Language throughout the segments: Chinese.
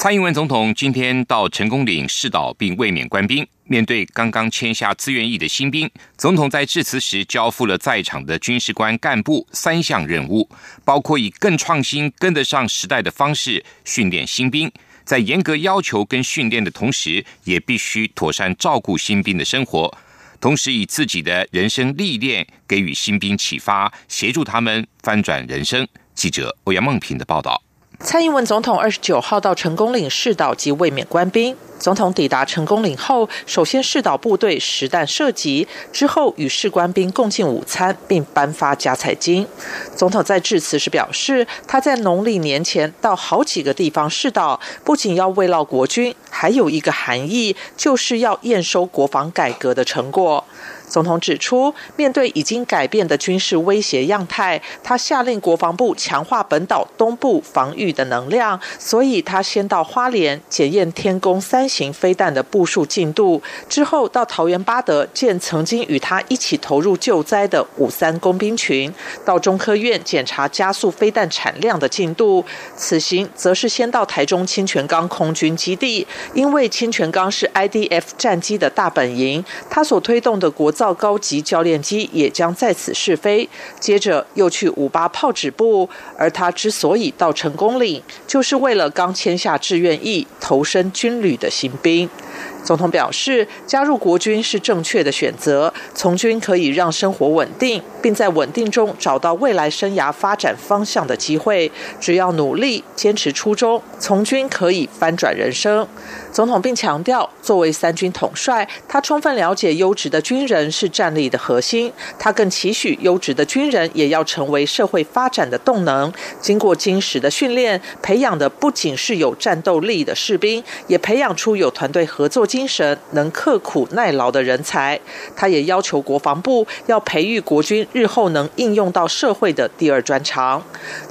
蔡英文总统今天到成功岭试导并卫冕官兵。面对刚刚签下自愿役的新兵，总统在致辞时交付了在场的军事官干部三项任务，包括以更创新、跟得上时代的方式训练新兵，在严格要求跟训练的同时，也必须妥善照顾新兵的生活，同时以自己的人生历练给予新兵启发，协助他们翻转人生。记者欧阳梦平的报道。蔡英文总统二十九号到成功岭试导及卫冕官兵。总统抵达成功岭后，首先试导部队实弹射击，之后与士官兵共进午餐，并颁发加彩金。总统在致辞时表示，他在农历年前到好几个地方试导，不仅要慰劳国军，还有一个含义，就是要验收国防改革的成果。总统指出，面对已经改变的军事威胁样态，他下令国防部强化本岛东部防御的能量，所以他先到花莲检验天宫三型飞弹的部署进度，之后到桃园八德见曾经与他一起投入救灾的五三工兵群，到中科院检查加速飞弹产量的进度。此行则是先到台中清泉岗空军基地，因为清泉岗是 IDF 战机的大本营，他所推动的国。造高级教练机也将在此试飞，接着又去五八炮指部。而他之所以到成功岭，就是为了刚签下志愿役、投身军旅的新兵。总统表示，加入国军是正确的选择。从军可以让生活稳定，并在稳定中找到未来生涯发展方向的机会。只要努力、坚持初衷，从军可以翻转人生。总统并强调，作为三军统帅，他充分了解优质的军人是战力的核心。他更期许优质的军人也要成为社会发展的动能。经过精实的训练，培养的不仅是有战斗力的士兵，也培养出有团队合作。精神能刻苦耐劳的人才，他也要求国防部要培育国军日后能应用到社会的第二专长。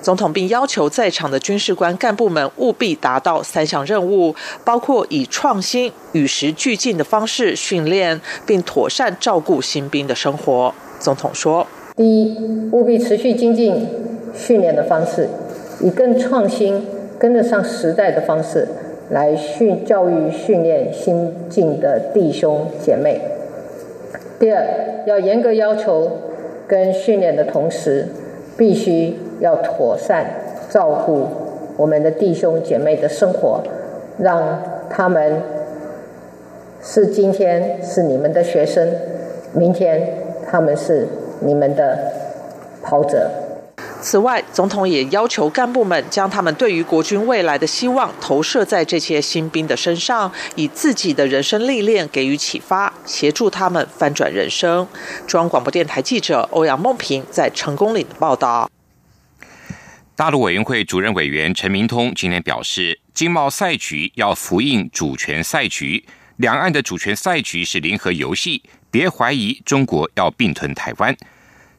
总统并要求在场的军事官干部们务必达到三项任务，包括以创新、与时俱进的方式训练，并妥善照顾新兵的生活。总统说：第一，务必持续精进训练的方式，以更创新、跟得上时代的方式。来训教育训练新进的弟兄姐妹。第二，要严格要求跟训练的同时，必须要妥善照顾我们的弟兄姐妹的生活，让他们是今天是你们的学生，明天他们是你们的跑者。此外，总统也要求干部们将他们对于国军未来的希望投射在这些新兵的身上，以自己的人生历练给予启发，协助他们翻转人生。中央广播电台记者欧阳梦平在成功岭报道。大陆委员会主任委员陈明通今天表示，经贸赛局要符应主权赛局，两岸的主权赛局是联合游戏，别怀疑中国要并吞台湾。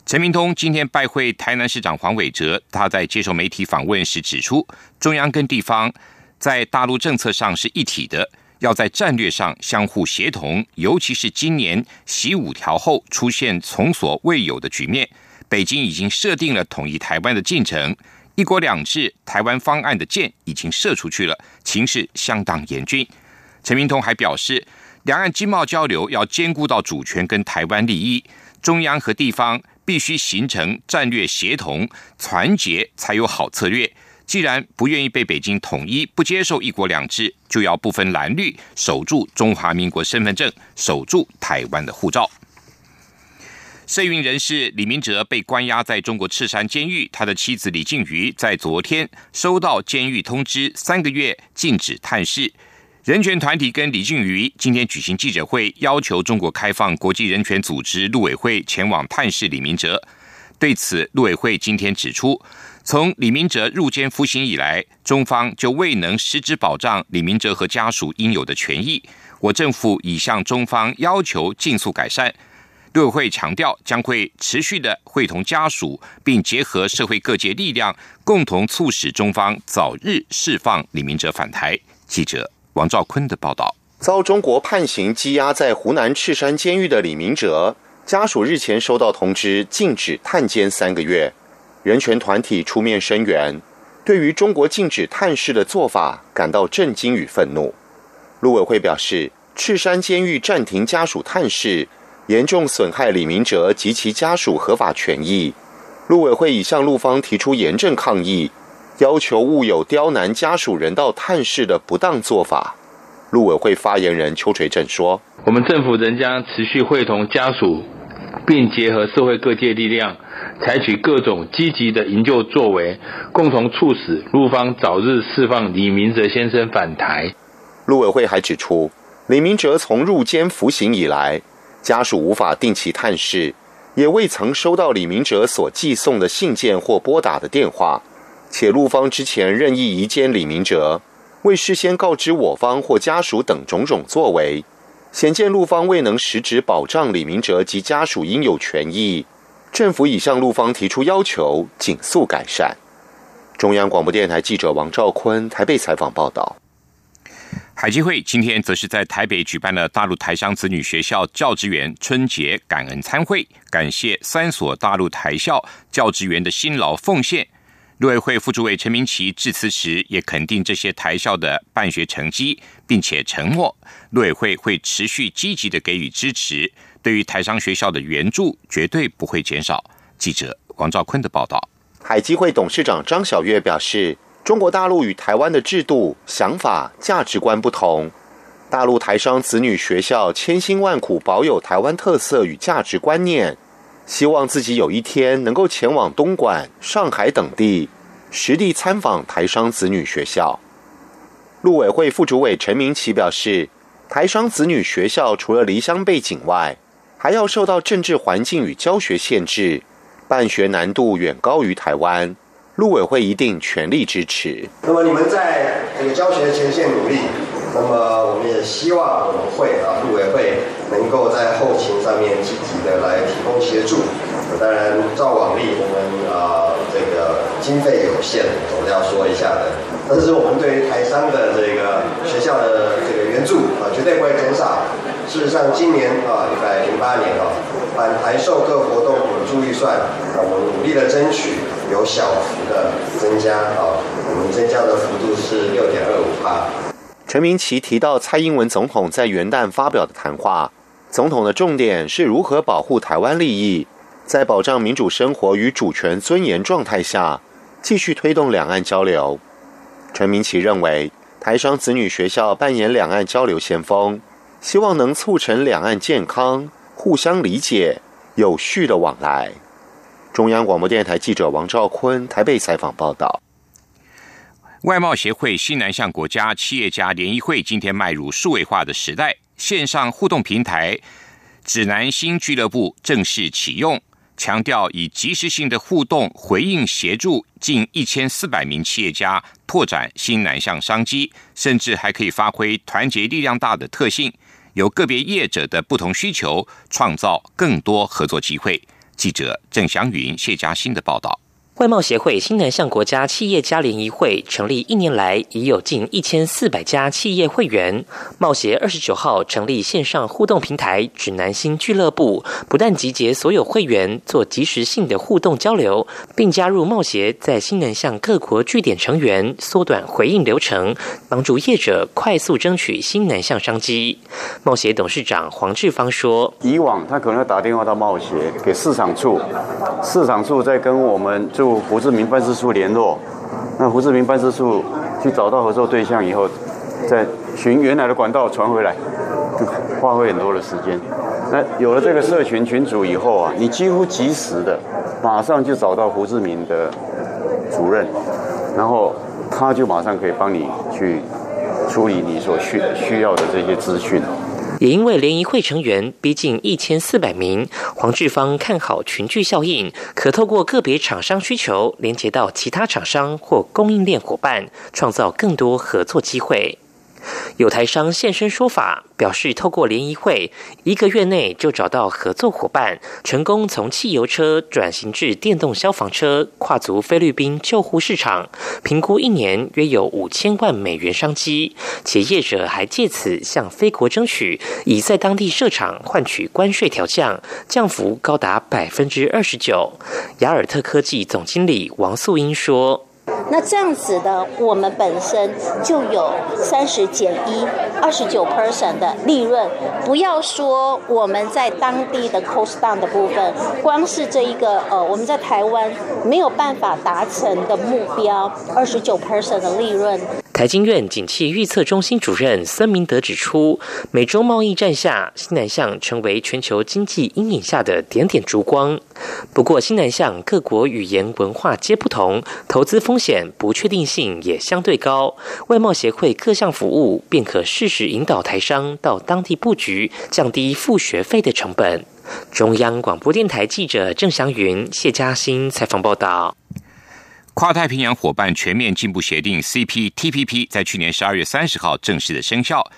陈明通今天拜会台南市长黄伟哲，他在接受媒体访问时指出，中央跟地方在大陆政策上是一体的，要在战略上相互协同，尤其是今年习五条后出现从所未有的局面，北京已经设定了统一台湾的进程，一国两制台湾方案的箭已经射出去了，情势相当严峻。陈明通还表示，两岸经贸交流要兼顾到主权跟台湾利益，中央和地方。必须形成战略协同、团结，才有好策略。既然不愿意被北京统一，不接受一国两制，就要不分蓝绿，守住中华民国身份证，守住台湾的护照。社运人士李明哲被关押在中国赤山监狱，他的妻子李静瑜在昨天收到监狱通知，三个月禁止探视。人权团体跟李俊瑜今天举行记者会，要求中国开放国际人权组织陆委会前往探视李明哲。对此，陆委会今天指出，从李明哲入监服刑以来，中方就未能实质保障李明哲和家属应有的权益。我政府已向中方要求尽速改善。陆委会强调，将会持续的会同家属，并结合社会各界力量，共同促使中方早日释放李明哲返台。记者王兆坤的报道。遭中国判刑羁押在湖南赤山监狱的李明哲家属日前收到通知，禁止探监三个月。人权团体出面声援，对于中国禁止探视的做法感到震惊与愤怒。陆委会表示，赤山监狱暂停家属探视，严重损害李明哲及其家属合法权益。陆委会已向陆方提出严正抗议，要求勿有刁难家属人道探视的不当做法。陆委会发言人邱垂正说：“我们政府仍将持续会同家属，并结合社会各界力量，采取各种积极的营救作为，共同促使陆方早日释放李明哲先生返台。”陆委会还指出，李明哲从入监服刑以来，家属无法定期探视，也未曾收到李明哲所寄送的信件或拨打的电话，且陆方之前任意移监李明哲。未事先告知我方或家属等种种作为，显见陆方未能实质保障李明哲及家属应有权益。政府已向陆方提出要求，紧速改善。中央广播电台记者王兆坤台北采访报道。海基会今天则是在台北举办了大陆台商子女学校教职员春节感恩餐会，感谢三所大陆台校教职员的辛劳奉献。陆委会副主委陈明奇致辞时，也肯定这些台校的办学成绩，并且承诺陆委会会持续积极的给予支持，对于台商学校的援助绝对不会减少。记者王兆坤的报道。海基会董事长张晓月表示，中国大陆与台湾的制度、想法、价值观不同，大陆台商子女学校千辛万苦保有台湾特色与价值观念。希望自己有一天能够前往东莞、上海等地，实地参访台商子女学校。陆委会副主委陈明奇表示，台商子女学校除了离乡背景外，还要受到政治环境与教学限制，办学难度远高于台湾。陆委会一定全力支持。那么你们在这个教学前线努力。那么我们也希望我们会啊，陆委会能够在后勤上面积极的来提供协助。当然，照往例，我们啊这个经费有限，我们要说一下的。但是我们对于台商的这个学校的这个援助啊，绝对不会减少。事实上，今年啊一百零八年啊，反台授课活动补助预算啊，我们努力的争取有小幅的增加啊，我们增加的幅度是六点二五八。陈明奇提到，蔡英文总统在元旦发表的谈话，总统的重点是如何保护台湾利益，在保障民主生活与主权尊严状态下，继续推动两岸交流。陈明奇认为，台商子女学校扮演两岸交流先锋，希望能促成两岸健康、互相理解、有序的往来。中央广播电台记者王兆坤台北采访报道。外贸协会新南向国家企业家联谊会今天迈入数位化的时代，线上互动平台指南新俱乐部正式启用，强调以及时性的互动回应协助近一千四百名企业家拓展新南向商机，甚至还可以发挥团结力量大的特性，由个别业者的不同需求创造更多合作机会。记者郑祥云、谢嘉欣的报道。外贸协会新南向国家企业家联谊会成立一年来，已有近一千四百家企业会员。贸协二十九号成立线上互动平台“指南星俱乐部”，不但集结所有会员做及时性的互动交流，并加入贸协在新南向各国据点成员，缩短回应流程，帮助业者快速争取新南向商机。贸协董事长黄志芳说：“以往他可能要打电话到贸协给市场处，市场处再跟我们。”胡志明办事处联络，那胡志明办事处去找到合作对象以后，再循原来的管道传回来，就花费很多的时间。那有了这个社群群主以后啊，你几乎及时的，马上就找到胡志明的主任，然后他就马上可以帮你去处理你所需需要的这些资讯。也因为联谊会成员逼近一千四百名，黄志芳看好群聚效应，可透过个别厂商需求，连接到其他厂商或供应链伙伴，创造更多合作机会。有台商现身说法，表示透过联谊会，一个月内就找到合作伙伴，成功从汽油车转型至电动消防车，跨足菲律宾救护市场，评估一年约有五千万美元商机。且业者还借此向菲国争取，以在当地设厂换取关税调降，降幅高达百分之二十九。雅尔特科技总经理王素英说。那这样子的，我们本身就有三十减一，二十九 percent 的利润。不要说我们在当地的 cost down 的部分，光是这一个呃，我们在台湾没有办法达成的目标，二十九 percent 的利润。台经院景气预测中心主任孙明德指出，美洲贸易战下，新南向成为全球经济阴影下的点点烛光。不过，新南向各国语言文化皆不同，投资风险不确定性也相对高。外贸协会各项服务便可适时引导台商到当地布局，降低付学费的成本。中央广播电台记者郑祥云、谢嘉欣采访报道。跨太平洋伙伴全面进步协定 （CPTPP） 在去年十二月三十号正式的生效。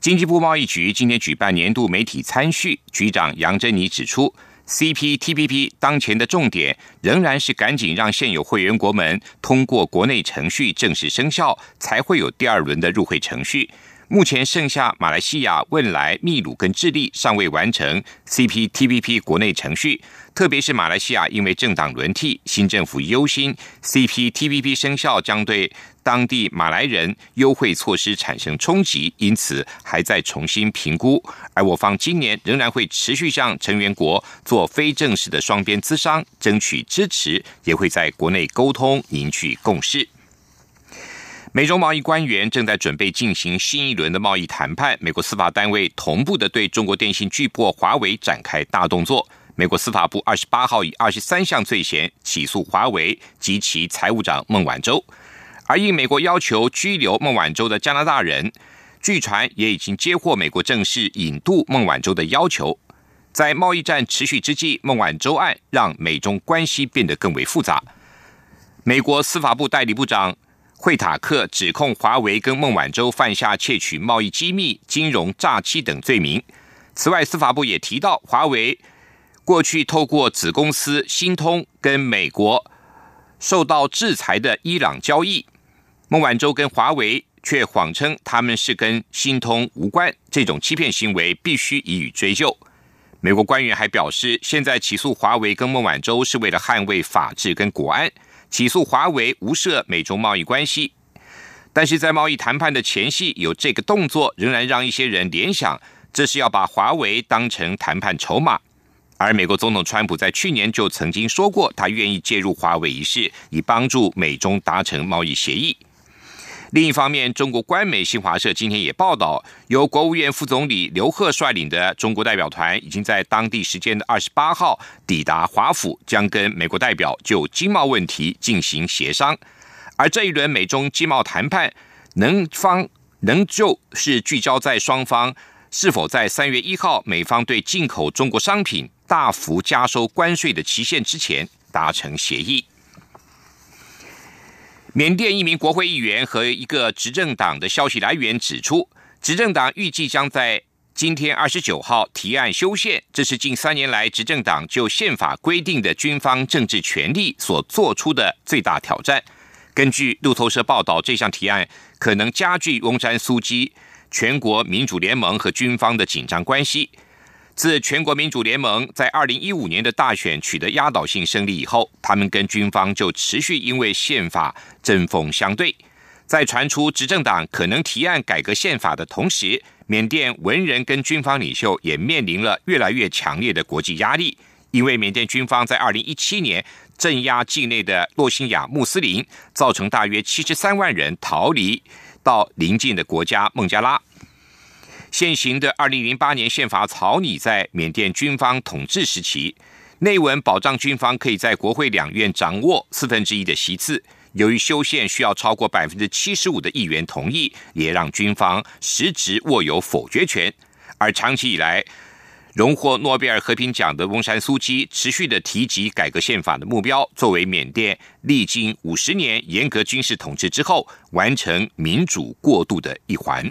经济部贸易局今天举办年度媒体参叙，局长杨珍妮指出，CPTPP 当前的重点仍然是赶紧让现有会员国们通过国内程序正式生效，才会有第二轮的入会程序。目前剩下马来西亚、汶莱、秘鲁跟智利尚未完成 CPTPP 国内程序，特别是马来西亚，因为政党轮替，新政府忧心 CPTPP 生效将对当地马来人优惠措施产生冲击，因此还在重新评估。而我方今年仍然会持续向成员国做非正式的双边资商，争取支持，也会在国内沟通凝聚共识。美中贸易官员正在准备进行新一轮的贸易谈判。美国司法单位同步的对中国电信巨擘华为展开大动作。美国司法部二十八号以二十三项罪嫌起诉华为及其财务长孟晚舟，而应美国要求拘留孟晚舟的加拿大人，据传也已经接获美国正式引渡孟晚舟的要求。在贸易战持续之际，孟晚舟案让美中关系变得更为复杂。美国司法部代理部长。惠塔克指控华为跟孟晚舟犯下窃取贸易机密、金融诈欺等罪名。此外，司法部也提到，华为过去透过子公司新通跟美国受到制裁的伊朗交易，孟晚舟跟华为却谎称他们是跟新通无关，这种欺骗行为必须予以追究。美国官员还表示，现在起诉华为跟孟晚舟是为了捍卫法治跟国安。起诉华为无涉美中贸易关系，但是在贸易谈判的前夕有这个动作，仍然让一些人联想，这是要把华为当成谈判筹码。而美国总统川普在去年就曾经说过，他愿意介入华为一事，以帮助美中达成贸易协议。另一方面，中国官媒新华社今天也报道，由国务院副总理刘鹤率领的中国代表团已经在当地时间的二十八号抵达华府，将跟美国代表就经贸问题进行协商。而这一轮美中经贸谈判，能方能就是聚焦在双方是否在三月一号美方对进口中国商品大幅加收关税的期限之前达成协议。缅甸一名国会议员和一个执政党的消息来源指出，执政党预计将在今天二十九号提案修宪，这是近三年来执政党就宪法规定的军方政治权利所做出的最大挑战。根据路透社报道，这项提案可能加剧翁山苏基全国民主联盟和军方的紧张关系。自全国民主联盟在二零一五年的大选取得压倒性胜利以后，他们跟军方就持续因为宪法针锋相对。在传出执政党可能提案改革宪法的同时，缅甸文人跟军方领袖也面临了越来越强烈的国际压力，因为缅甸军方在二零一七年镇压境内的洛辛亚穆斯林，造成大约七十三万人逃离到邻近的国家孟加拉。现行的二零零八年宪法草拟在缅甸军方统治时期，内文保障军方可以在国会两院掌握四分之一的席次。由于修宪需要超过百分之七十五的议员同意，也让军方实质握有否决权。而长期以来，荣获诺贝尔和平奖的翁山苏基持续的提及改革宪法的目标，作为缅甸历经五十年严格军事统治之后完成民主过渡的一环。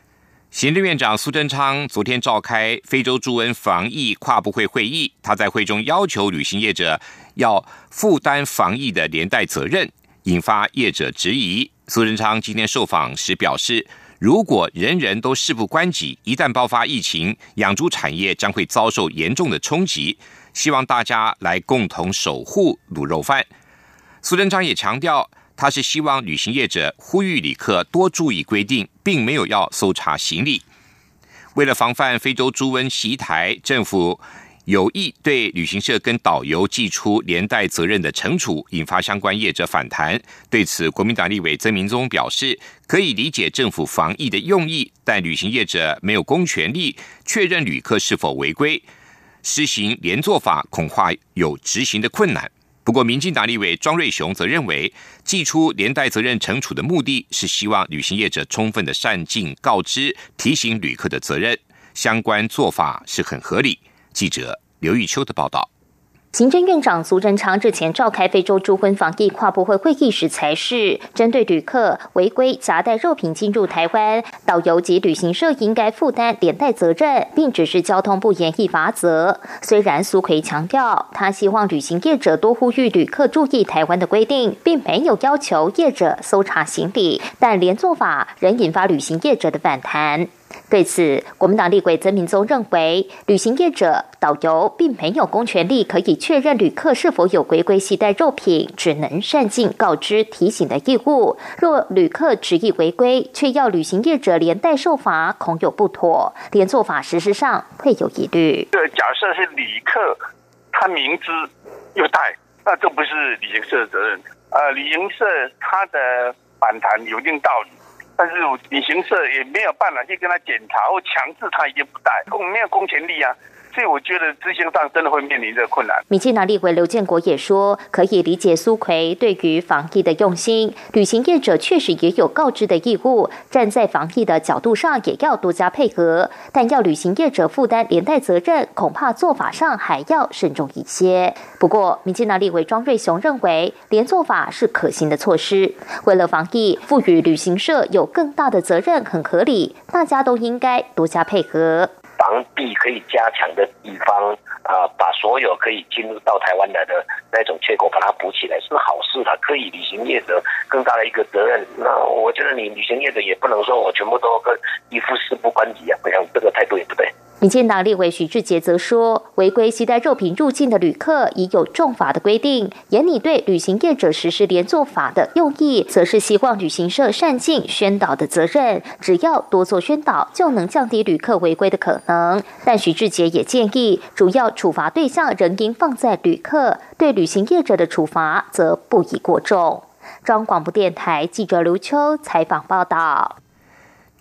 行政院长苏贞昌昨天召开非洲猪瘟防疫跨部会会议，他在会中要求旅行业者要负担防疫的连带责任，引发业者质疑。苏贞昌今天受访时表示，如果人人都事不关己，一旦爆发疫情，养猪产业将会遭受严重的冲击。希望大家来共同守护卤肉饭。苏贞昌也强调。他是希望旅行业者呼吁旅客多注意规定，并没有要搜查行李。为了防范非洲猪瘟袭台，政府有意对旅行社跟导游寄出连带责任的惩处，引发相关业者反弹。对此，国民党立委曾明宗表示，可以理解政府防疫的用意，但旅行业者没有公权力确认旅客是否违规，施行连坐法恐怕有执行的困难。不过，民进党立委庄瑞雄则认为，寄出连带责任惩处的目的是希望旅行业者充分的善尽告知、提醒旅客的责任，相关做法是很合理。记者刘玉秋的报道。行政院长苏贞昌日前召开非洲猪瘟防疫跨部会会议时，才是针对旅客违规夹带肉品进入台湾，导游及旅行社应该负担连带责任，并指示交通部严厉罚则。虽然苏奎强调，他希望旅行业者多呼吁旅客注意台湾的规定，并没有要求业者搜查行李，但连做法仍引发旅行业者的反弹。对此，国民党立委曾明宗认为，旅行业者、导游并没有公权力可以确认旅客是否有违规携带肉品，只能善尽告知、提醒的义务。若旅客执意违规，却要旅行业者连带受罚，恐有不妥，连做法实施上会有疑虑。这假设是旅客他明知又带，那这不是旅行社的责任。呃，旅行社他的反弹有一定道理。但是旅行社也没有办法去跟他检查或强制他一定不带，没有公权力啊。所以我觉得执行上真的会面临这个困难。民进党立委刘建国也说，可以理解苏奎对于防疫的用心，旅行业者确实也有告知的义务，站在防疫的角度上也要多加配合，但要旅行业者负担连带责任，恐怕做法上还要慎重一些。不过，民进党立委庄瑞雄认为，连做法是可行的措施，为了防疫，赋予旅行社有更大的责任很合理，大家都应该多加配合。防避可以加强的地方啊，把所有可以进入到台湾来的那种缺口把它补起来是好事，他可以履行业者更大的一个责任。那我觉得你履行业者也不能说我全部都跟一副事不关己啊，我想这个态度也不对。民进党立委许志杰则说，违规携带肉品入境的旅客已有重罚的规定，严拟对旅行业者实施连坐法的用意，则是希望旅行社善尽宣导的责任，只要多做宣导，就能降低旅客违规的可能。但许志杰也建议，主要处罚对象仍应放在旅客，对旅行业者的处罚则不宜过重。中央广播电台记者刘秋采访报道。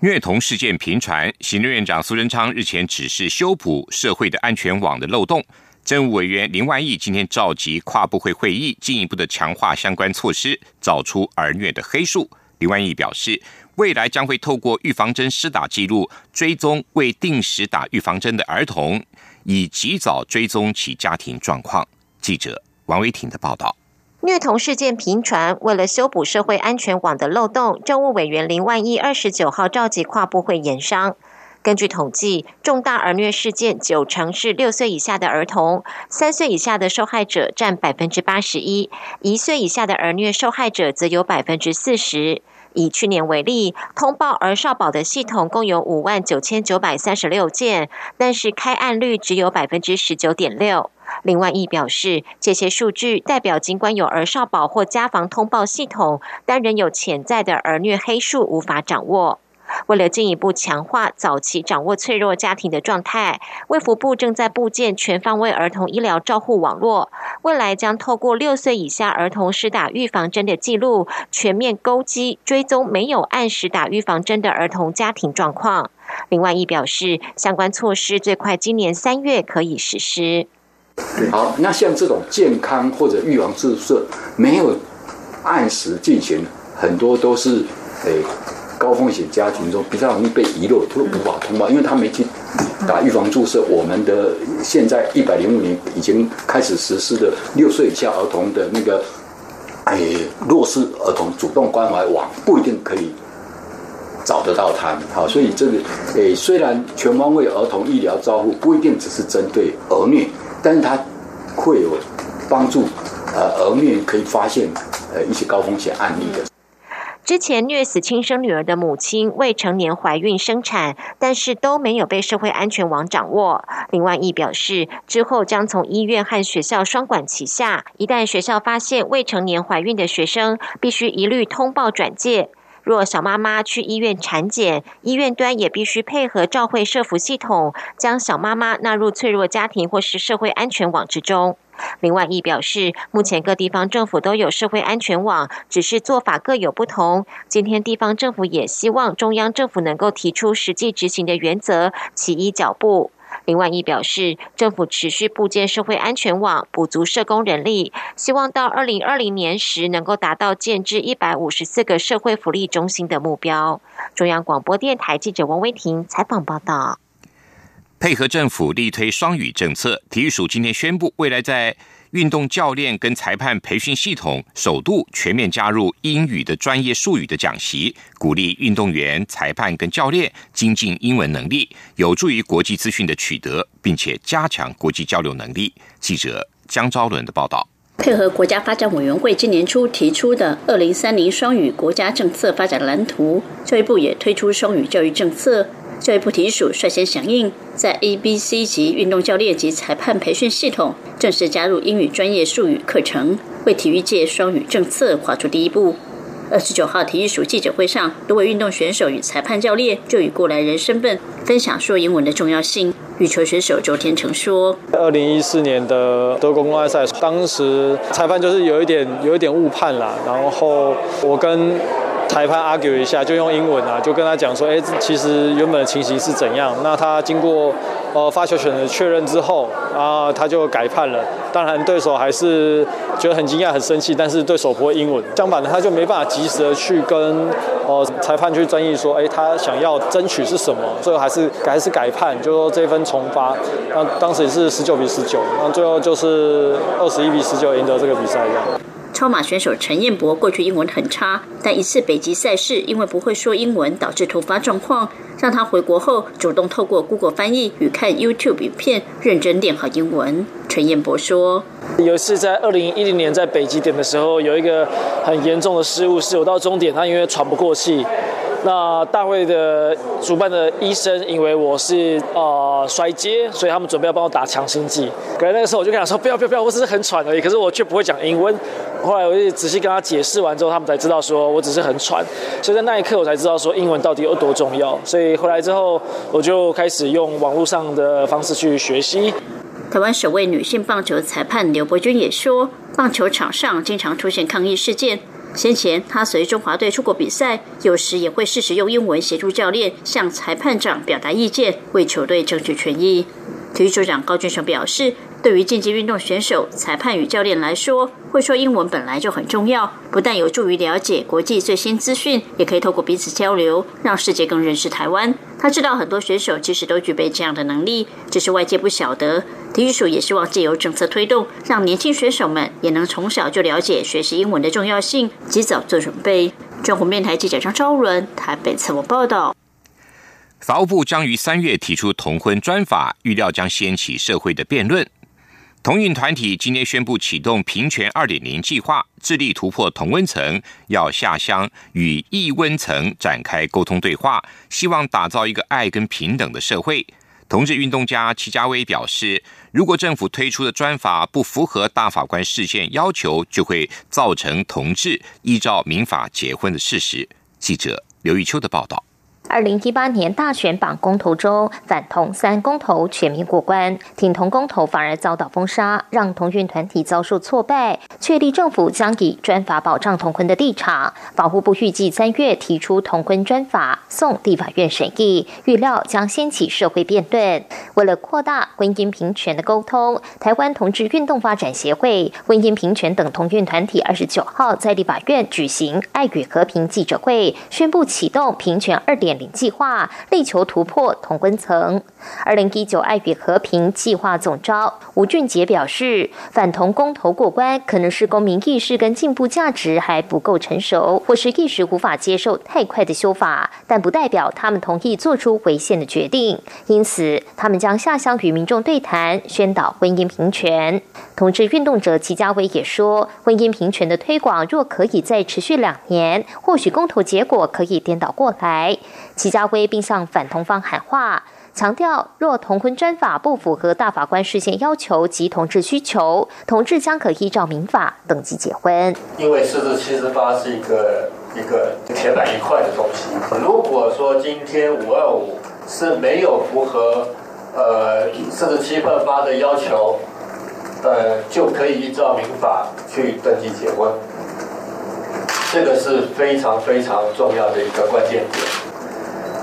虐童事件频传，行政院长苏贞昌日前指示修补社会的安全网的漏洞。政务委员林万亿今天召集跨部会会议，进一步的强化相关措施，找出儿虐的黑数。林万亿表示，未来将会透过预防针施打记录，追踪未定时打预防针的儿童，以及早追踪其家庭状况。记者王维婷的报道。虐童事件频传，为了修补社会安全网的漏洞，政务委员林万一二十九号召集跨部会研商。根据统计，重大儿虐事件九成是六岁以下的儿童，三岁以下的受害者占百分之八十一，一岁以下的儿虐受害者则有百分之四十。以去年为例，通报儿少保的系统共有五万九千九百三十六件，但是开案率只有百分之十九点六。林万益表示，这些数据代表，尽管有儿少保或家防通报系统，但仍有潜在的儿虐黑数无法掌握。为了进一步强化早期掌握脆弱家庭的状态，卫福部正在布建全方位儿童医疗照护网络，未来将透过六岁以下儿童施打预防针的记录，全面勾稽追踪没有按时打预防针的儿童家庭状况。林万益表示，相关措施最快今年三月可以实施。好，那像这种健康或者预防注射没有按时进行，很多都是诶高风险家庭中比较容易被遗漏，都无法通报，因为他没去打预防注射。我们的现在一百零五年已经开始实施的六岁以下儿童的那个诶弱势儿童主动关怀网，不一定可以。找得到他们，好，所以这个诶，虽然全方位儿童医疗照护不一定只是针对儿虐，但是它会有帮助，呃，儿虐可以发现呃一些高风险案例的。之前虐死亲生女儿的母亲未成年怀孕生产，但是都没有被社会安全网掌握。林万益表示，之后将从医院和学校双管齐下，一旦学校发现未成年怀孕的学生，必须一律通报转介。若小妈妈去医院产检，医院端也必须配合照会社服系统，将小妈妈纳入脆弱家庭或是社会安全网之中。林万益表示，目前各地方政府都有社会安全网，只是做法各有不同。今天地方政府也希望中央政府能够提出实际执行的原则，起一脚步。林万益表示，政府持续布建社会安全网，补足社工人力，希望到二零二零年时能够达到建制一百五十四个社会福利中心的目标。中央广播电台记者王威婷采访报道。配合政府力推双语政策，体育署今天宣布，未来在运动教练跟裁判培训系统首度全面加入英语的专业术语的讲习，鼓励运动员、裁判跟教练精进英文能力，有助于国际资讯的取得，并且加强国际交流能力。记者江昭伦的报道。配合国家发展委员会今年初提出的二零三零双语国家政策发展蓝图，教育部也推出双语教育政策。教育部体育署率先响应，在 A、B、C 级运动教练及裁判培训系统正式加入英语专业术语课程，为体育界双语政策跨出第一步。二十九号体育署记者会上，多位运动选手与裁判教练就以过来人身份分享说英文的重要性。羽球选手周天成说：“二零一四年的德国公开赛，当时裁判就是有一点有一点误判啦，然后我跟。”裁判 argue 一下，就用英文啊，就跟他讲说，哎，其实原本的情形是怎样？那他经过呃发球权的确认之后，啊，他就改判了。当然对手还是觉得很惊讶、很生气，但是对手不会英文，相反的，他就没办法及时的去跟呃裁判去争议说，哎，他想要争取是什么？最后还是还是改判，就说这一分重发。那当时也是十九比十九，那最后就是二十一比十九赢得这个比赛这样。超马选手陈彦博过去英文很差，但一次北极赛事因为不会说英文导致突发状况，让他回国后主动透过 Google 翻译与看 YouTube 影片认真练好英文。陈彦博说：“有一次在二零一零年在北极点的时候，有一个很严重的失误，是我到终点他因为喘不过气。”那大会的主办的医生因为我是呃摔接，所以他们准备要帮我打强心剂。可是那个时候我就跟他说：“不要不要不要，我只是很喘而已。”可是我却不会讲英文。后来我就仔细跟他解释完之后，他们才知道说我只是很喘。所以在那一刻我才知道说英文到底有多重要。所以回来之后，我就开始用网络上的方式去学习。台湾首位女性棒球裁判刘伯君也说，棒球场上经常出现抗议事件。先前，他随中华队出国比赛，有时也会适时用英文协助教练向裁判长表达意见，为球队争取权益。体育组长高俊雄表示。对于竞技运动选手、裁判与教练来说，会说英文本来就很重要，不但有助于了解国际最新资讯，也可以透过彼此交流，让世界更认识台湾。他知道很多选手其实都具备这样的能力，只是外界不晓得。体育署也希望借由政策推动，让年轻选手们也能从小就了解学习英文的重要性，及早做准备。中国面台记者张昭伦台北采访报道。法务部将于三月提出同婚专法，预料将掀起社会的辩论。同运团体今天宣布启动平权二点零计划，致力突破同温层，要下乡与异温层展开沟通对话，希望打造一个爱跟平等的社会。同志运动家齐家威表示，如果政府推出的专法不符合大法官事件要求，就会造成同志依照民法结婚的事实。记者刘玉秋的报道。二零一八年大选榜公投中，反同三公投全面过关，挺同公投反而遭到封杀，让同运团体遭受挫败。确立政府将以专法保障同婚的立场，保护部预计三月提出同婚专法送地法院审议，预料将掀起社会辩论。为了扩大婚姻平权的沟通，台湾同志运动发展协会、婚姻平权等同运团体二十九号在立法院举行爱与和平记者会，宣布启动平权二点。计划力求突破同婚层。二零一九爱与和平计划总召吴俊杰表示，反同公投过关，可能是公民意识跟进步价值还不够成熟，或是一时无法接受太快的修法，但不代表他们同意做出违宪的决定。因此，他们将下乡与民众对谈，宣导婚姻平权。同志运动者齐家伟也说，婚姻平权的推广若可以再持续两年，或许公投结果可以颠倒过来。齐家辉并向反同方喊话，强调若同婚专法不符合大法官事先要求及同志需求，同志将可依照民法登记结婚。因为四至七十八是一个一个铁板一块的东西。如果说今天五二五是没有符合呃四至七分八的要求，呃就可以依照民法去登记结婚。这个是非常非常重要的一个关键点。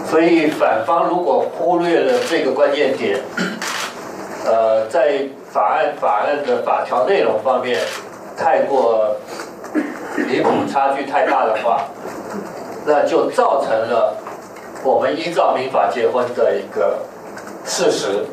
所以反方如果忽略了这个关键点，呃，在法案法案的法条内容方面太过离谱、差距太大的话，那就造成了我们依照民法结婚的一个事实。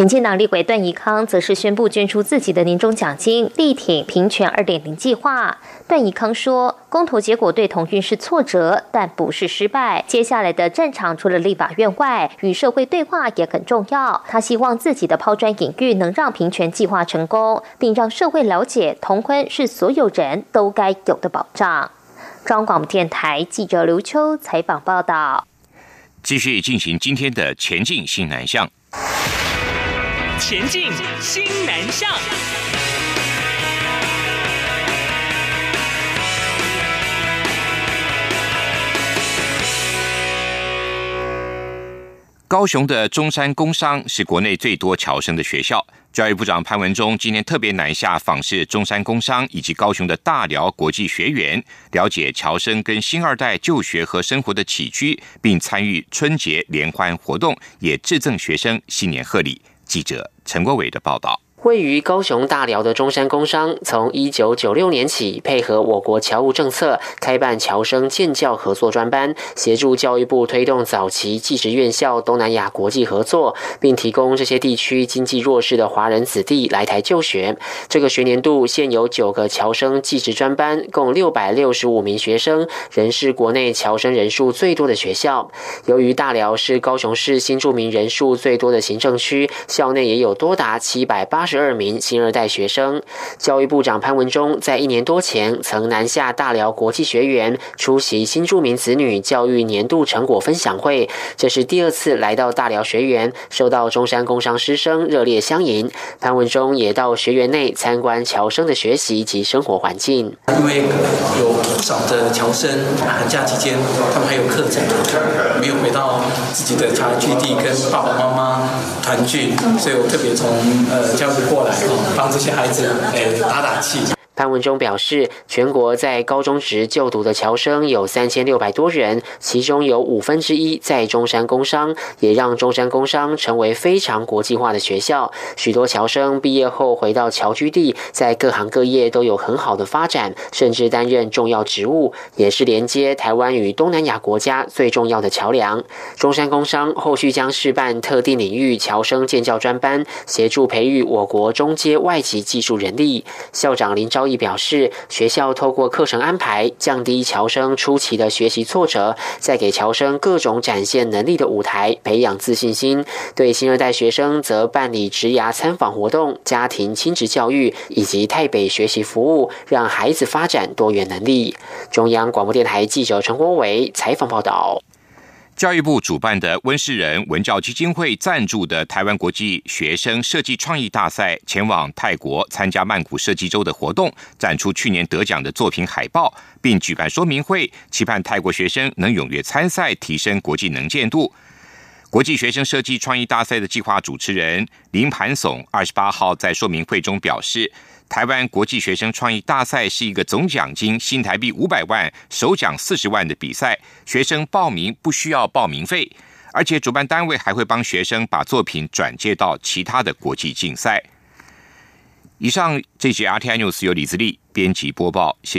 民进党立委段宜康则是宣布捐出自己的年终奖金，力挺平权二点零计划。段宜康说，公投结果对同运是挫折，但不是失败。接下来的战场除了立法院外，与社会对话也很重要。他希望自己的抛砖引玉能让平权计划成功，并让社会了解同婚是所有人都该有的保障。中广电台记者刘秋采访报道。继续进行今天的前进新南向。前进，新南向。高雄的中山工商是国内最多侨生的学校。教育部长潘文忠今天特别南下访视中山工商以及高雄的大寮国际学员，了解侨生跟新二代就学和生活的起居，并参与春节联欢活动，也致赠学生新年贺礼。记者陈国伟的报道。位于高雄大寮的中山工商，从一九九六年起，配合我国侨务政策，开办侨生建教合作专班，协助教育部推动早期技职院校东南亚国际合作，并提供这些地区经济弱势的华人子弟来台就学。这个学年度现有九个侨生技职专班，共六百六十五名学生，仍是国内侨生人数最多的学校。由于大寮是高雄市新住民人数最多的行政区，校内也有多达七百八十。二名新二代学生，教育部长潘文忠在一年多前曾南下大寮国际学员出席新住民子女教育年度成果分享会，这是第二次来到大寮学员，受到中山工商师生热烈相迎。潘文忠也到学员内参观侨生的学习及生活环境。因为有不少的侨生寒假期间，他们还有课程，没有回到自己的家居地跟爸爸妈妈团聚，所以我特别从呃教育。过来帮这些孩子诶打打气。潘文忠表示，全国在高中职就读的侨生有三千六百多人，其中有五分之一在中山工商，也让中山工商成为非常国际化的学校。许多侨生毕业后回到侨居地，在各行各业都有很好的发展，甚至担任重要职务，也是连接台湾与东南亚国家最重要的桥梁。中山工商后续将试办特定领域侨生建教专班，协助培育我国中阶外籍技术人力。校长林昭。亦表示，学校透过课程安排，降低侨生初期的学习挫折，再给侨生各种展现能力的舞台，培养自信心。对新二代学生，则办理职涯参访活动、家庭亲职教育以及台北学习服务，让孩子发展多元能力。中央广播电台记者陈国伟采访报道。教育部主办的温世仁文教基金会赞助的台湾国际学生设计创意大赛，前往泰国参加曼谷设计周的活动，展出去年得奖的作品海报，并举办说明会，期盼泰国学生能踊跃参赛，提升国际能见度。国际学生设计创意大赛的计划主持人林盘耸二十八号在说明会中表示。台湾国际学生创意大赛是一个总奖金新台币五百万、首奖四十万的比赛，学生报名不需要报名费，而且主办单位还会帮学生把作品转介到其他的国际竞赛。以上这节 RTI News 由李自立编辑播报，谢。